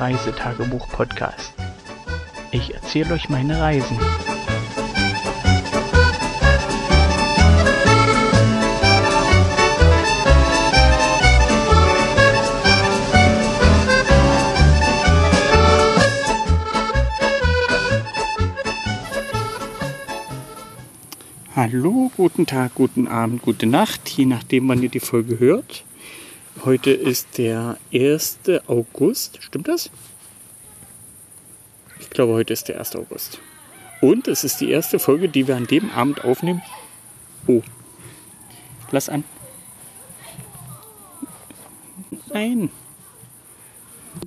Reisetagebuch-Podcast. Ich erzähle euch meine Reisen. Hallo, guten Tag, guten Abend, gute Nacht, je nachdem, wann ihr die Folge hört. Heute ist der 1. August, stimmt das? Ich glaube, heute ist der 1. August. Und es ist die erste Folge, die wir an dem Abend aufnehmen. Oh, lass an. Nein.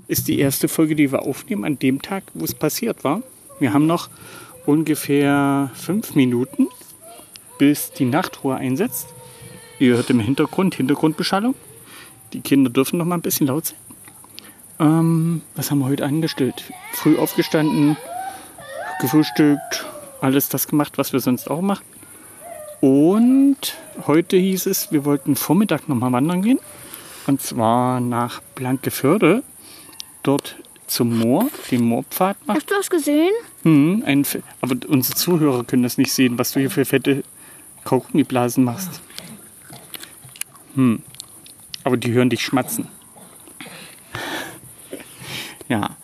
Ist die erste Folge, die wir aufnehmen an dem Tag, wo es passiert war. Wir haben noch ungefähr fünf Minuten bis die Nachtruhe einsetzt. Ihr hört im Hintergrund Hintergrundbeschallung. Die Kinder dürfen noch mal ein bisschen laut sein. Ähm, was haben wir heute angestellt? Früh aufgestanden, gefrühstückt, alles das gemacht, was wir sonst auch machen. Und heute hieß es, wir wollten Vormittag noch mal wandern gehen. Und zwar nach Blankeförde. Dort zum Moor, den Moorpfad machen. Hast du das gesehen? Hm, ein, aber unsere Zuhörer können das nicht sehen, was du hier für fette Kaugummiblasen machst. Hm. Aber die hören dich schmatzen. Ja.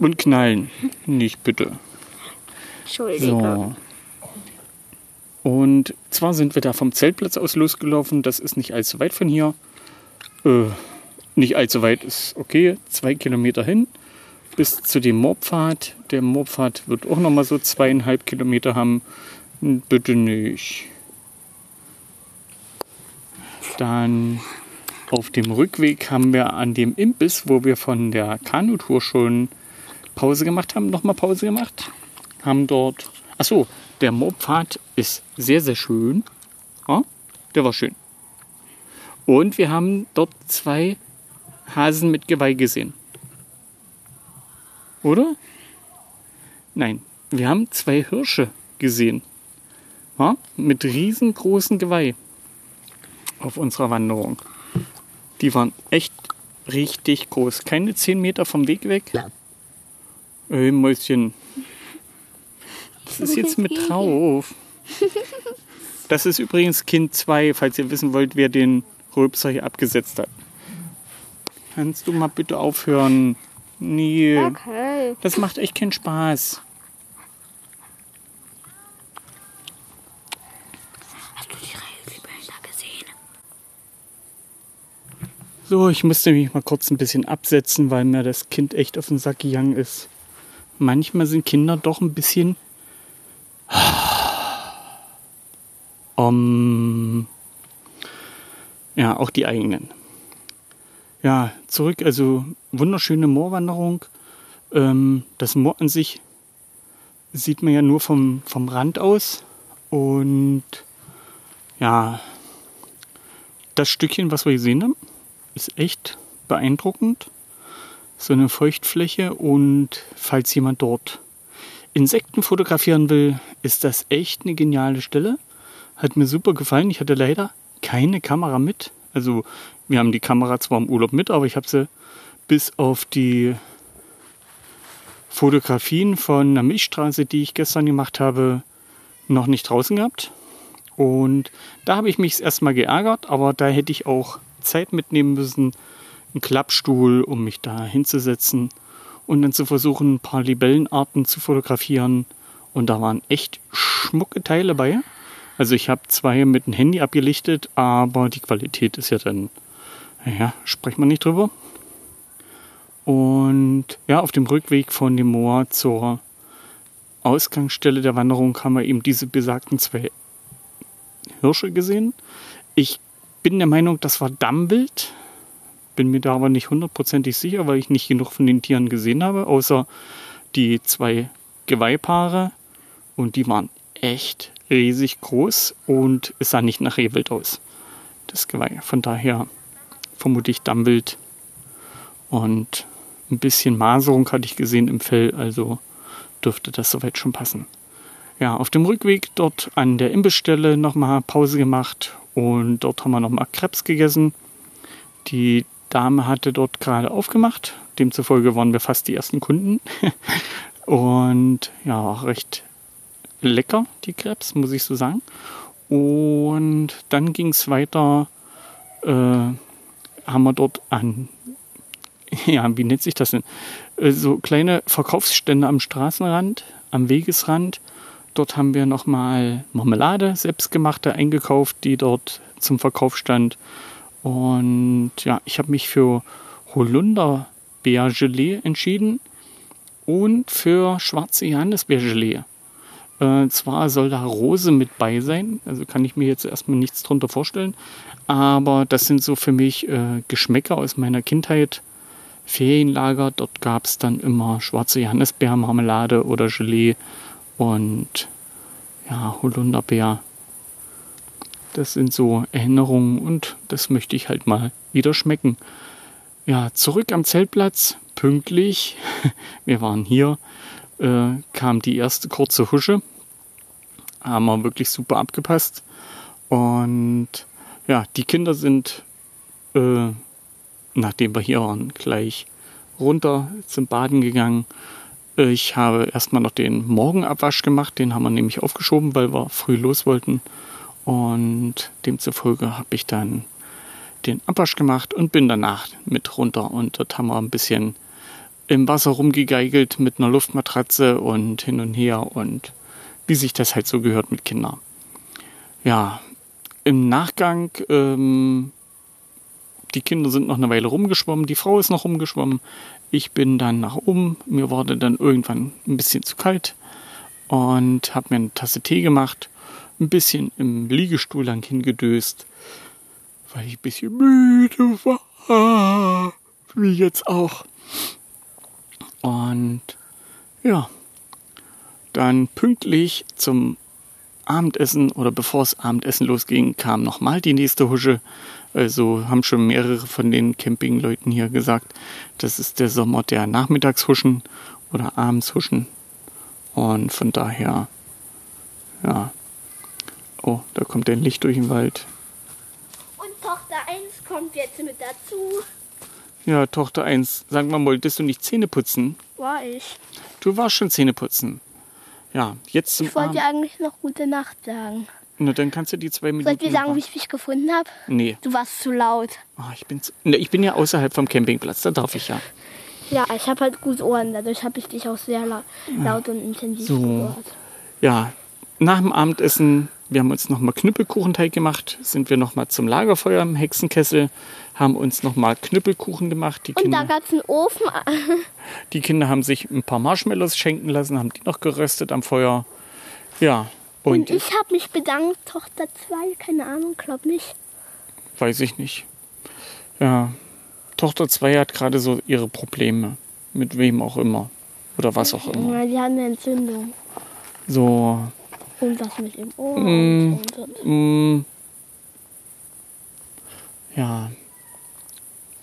Und knallen. Nicht bitte. Entschuldigung. So. Und zwar sind wir da vom Zeltplatz aus losgelaufen. Das ist nicht allzu weit von hier. Äh, nicht allzu weit ist okay. Zwei Kilometer hin bis zu dem Moorpfad. Der Moorpfad wird auch nochmal so zweieinhalb Kilometer haben. Bitte nicht. Dann auf dem Rückweg haben wir an dem Imbiss, wo wir von der Kanutour schon Pause gemacht haben, nochmal Pause gemacht. Haben dort. Achso, der Moorpfad ist sehr, sehr schön. Ja, der war schön. Und wir haben dort zwei Hasen mit Geweih gesehen. Oder? Nein, wir haben zwei Hirsche gesehen. Ja, mit riesengroßen Geweih auf unserer Wanderung. Die waren echt richtig groß. Keine 10 Meter vom Weg weg. Ey, Mäuschen. Das ist jetzt mit drauf. Das ist übrigens Kind 2, falls ihr wissen wollt, wer den Rülpser hier abgesetzt hat. Kannst du mal bitte aufhören? Nee. Okay. Das macht echt keinen Spaß. Hast du die Reihe gesehen? So, ich musste mich mal kurz ein bisschen absetzen, weil mir das Kind echt auf den Sack gegangen ist. Manchmal sind Kinder doch ein bisschen. Um, ja, auch die eigenen. Ja, zurück, also wunderschöne Moorwanderung. Ähm, das Moor an sich sieht man ja nur vom, vom Rand aus. Und ja, das Stückchen, was wir gesehen haben, ist echt beeindruckend. So eine Feuchtfläche und falls jemand dort Insekten fotografieren will, ist das echt eine geniale Stelle. Hat mir super gefallen. Ich hatte leider keine Kamera mit. Also wir haben die Kamera zwar im Urlaub mit, aber ich habe sie bis auf die Fotografien von einer Milchstraße, die ich gestern gemacht habe, noch nicht draußen gehabt. Und da habe ich mich erstmal geärgert, aber da hätte ich auch Zeit mitnehmen müssen, einen Klappstuhl, um mich da hinzusetzen und dann zu versuchen, ein paar Libellenarten zu fotografieren. Und da waren echt schmucke Teile bei. Also ich habe zwei mit dem Handy abgelichtet, aber die Qualität ist ja dann, naja, sprechen wir nicht drüber. Und ja, auf dem Rückweg von dem Moor zur Ausgangsstelle der Wanderung haben wir eben diese besagten zwei Hirsche gesehen. Ich bin der Meinung, das war Dammwild. Bin mir da aber nicht hundertprozentig sicher, weil ich nicht genug von den Tieren gesehen habe, außer die zwei Geweihpaare. Und die waren echt riesig groß und es sah nicht nach Rehwild aus. Das Geweih. Von daher vermute ich Dammwild. Und ein bisschen Maserung hatte ich gesehen im Fell, also dürfte das soweit schon passen. Ja, auf dem Rückweg dort an der Imbissstelle nochmal Pause gemacht und dort haben wir nochmal Krebs gegessen. Die Dame hatte dort gerade aufgemacht. Demzufolge waren wir fast die ersten Kunden. Und ja, recht lecker, die Krebs, muss ich so sagen. Und dann ging es weiter, äh, haben wir dort an, ja, wie nennt sich das denn? Äh, so kleine Verkaufsstände am Straßenrand, am Wegesrand. Dort haben wir nochmal Marmelade, selbstgemachte, eingekauft, die dort zum Verkauf stand. Und ja, ich habe mich für Holunderbeergelee entschieden und für schwarze Johannisbeergelee. Äh, zwar soll da Rose mit bei sein, also kann ich mir jetzt erstmal nichts drunter vorstellen, aber das sind so für mich äh, Geschmäcker aus meiner Kindheit. Ferienlager, dort gab es dann immer schwarze Johannisbeermarmelade oder Gelee und ja, Holunderbeer. Das sind so Erinnerungen und das möchte ich halt mal wieder schmecken. Ja, zurück am Zeltplatz, pünktlich. Wir waren hier, äh, kam die erste kurze Husche. Haben wir wirklich super abgepasst. Und ja, die Kinder sind, äh, nachdem wir hier waren, gleich runter zum Baden gegangen. Ich habe erstmal noch den Morgenabwasch gemacht, den haben wir nämlich aufgeschoben, weil wir früh los wollten. Und demzufolge habe ich dann den Abwasch gemacht und bin danach mit runter. Und dort haben wir ein bisschen im Wasser rumgegeigelt mit einer Luftmatratze und hin und her und wie sich das halt so gehört mit Kindern. Ja, im Nachgang, ähm, die Kinder sind noch eine Weile rumgeschwommen, die Frau ist noch rumgeschwommen. Ich bin dann nach oben, mir wurde dann irgendwann ein bisschen zu kalt und habe mir eine Tasse Tee gemacht, ein bisschen im Liegestuhl lang hingedöst, weil ich ein bisschen müde war, wie jetzt auch. Und ja, dann pünktlich zum Abendessen oder bevor es Abendessen losging, kam nochmal die nächste Husche. Also haben schon mehrere von den Campingleuten hier gesagt, das ist der Sommer der Nachmittagshuschen oder Abendshuschen. Und von daher, ja. Oh, da kommt ein Licht durch den Wald. Und Tochter 1 kommt jetzt mit dazu. Ja, Tochter 1, sag mal, wolltest du nicht Zähne putzen? War ich. Du warst schon Zähne putzen. Ja, jetzt zum Ich wollte dir eigentlich noch gute Nacht sagen. Na, dann kannst du die zwei Minuten. Soll ich dir sagen, noch- wie ich mich gefunden habe? Nee. Du warst zu laut. Ah, ich, bin, zu- ne, ich bin ja außerhalb vom Campingplatz, da darf ich ja. Ja, ich habe halt gut Ohren, dadurch habe ich dich auch sehr laut, laut und intensiv So. gehört. Ja, nach dem Abendessen, wir haben uns nochmal Knüppelkuchenteig gemacht, sind wir nochmal zum Lagerfeuer im Hexenkessel, haben uns nochmal Knüppelkuchen gemacht. Die Und da gab es einen Ofen. die Kinder haben sich ein paar Marshmallows schenken lassen, haben die noch geröstet am Feuer. Ja, und, Und ich habe mich bedankt, Tochter 2, keine Ahnung, glaub nicht. weiß ich nicht. Ja, Tochter 2 hat gerade so ihre Probleme. Mit wem auch immer. Oder was auch immer. Ja, die haben eine Entzündung. So, Und was mit dem Ohr. Mm. Mm, Ja.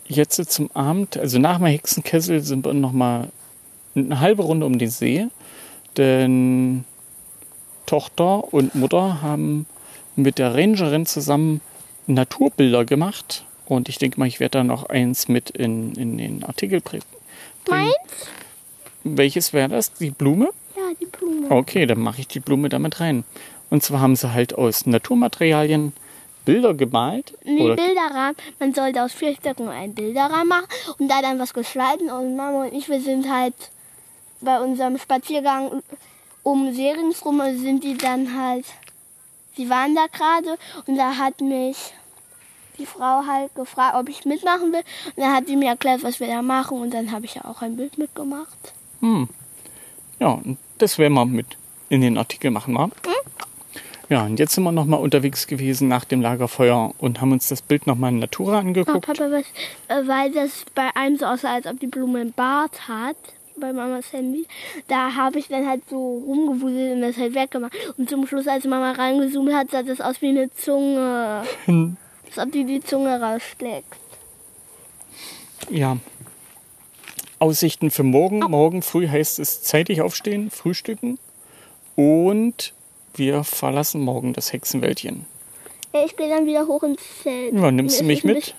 Jetzt zum Abend, also nach dem Hexenkessel sind wir noch mal eine halbe Runde um den See, denn Tochter und Mutter haben mit der Rangerin zusammen Naturbilder gemacht und ich denke mal, ich werde da noch eins mit in, in den Artikel bringen. Meins? Welches wäre das? Die Blume? Okay, dann mache ich die Blume damit rein. Und zwar haben sie halt aus Naturmaterialien Bilder gemalt. Nee, oder Bilderrahmen. Man sollte aus vier Stücken einen Bilderrahmen machen und da dann was geschnitten. Und Mama und ich, wir sind halt bei unserem Spaziergang um also sind die dann halt, sie waren da gerade und da hat mich die Frau halt gefragt, ob ich mitmachen will. Und dann hat sie mir erklärt, was wir da machen und dann habe ich ja auch ein Bild mitgemacht. hm, ja, und das werden wir mit in den Artikel machen, wa? Ja, und jetzt sind wir nochmal unterwegs gewesen nach dem Lagerfeuer und haben uns das Bild nochmal in Natura angeguckt. Papa, was, äh, weil das bei einem so aussah, als ob die Blume einen Bart hat, bei Mamas Handy, da habe ich dann halt so rumgewuselt und das halt weggemacht. Und zum Schluss, als Mama reingezoomt hat, sah das aus wie eine Zunge. als ob die die Zunge rausschlägt. Ja. Aussichten für morgen. Morgen früh heißt es zeitig aufstehen, frühstücken und wir verlassen morgen das Hexenwäldchen. Ja, ich gehe dann wieder hoch ins Zelt. Ja, nimmst du mich mit?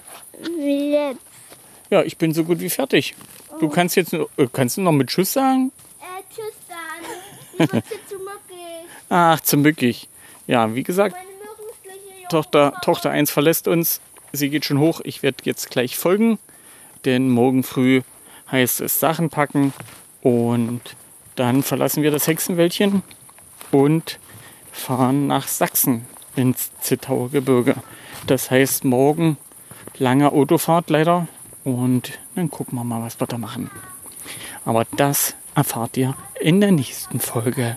Wie jetzt? Ja, ich bin so gut wie fertig. Du kannst jetzt noch- äh, kannst du noch mit Tschüss sagen? Äh, tschüss dann. Ich muss jetzt zu Muckig. Ach, zu mückig. Ja, wie gesagt, Tochter, Tochter 1 verlässt uns. Sie geht schon hoch. Ich werde jetzt gleich folgen, denn morgen früh heißt es Sachen packen und dann verlassen wir das Hexenwäldchen und fahren nach Sachsen ins Zittauer Gebirge. Das heißt morgen lange Autofahrt leider und dann gucken wir mal, was wir da machen. Aber das erfahrt ihr in der nächsten Folge.